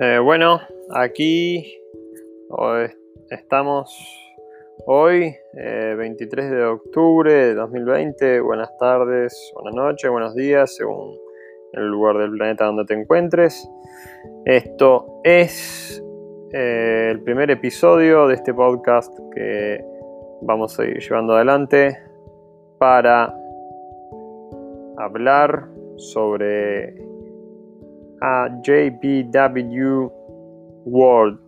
Eh, bueno, aquí estamos hoy, 23 eh, de octubre de 2020. Buenas tardes, buenas noches, buenos días, según el lugar del planeta donde te encuentres. Esto es eh, el primer episodio de este podcast que vamos a ir llevando adelante para hablar sobre JBW World.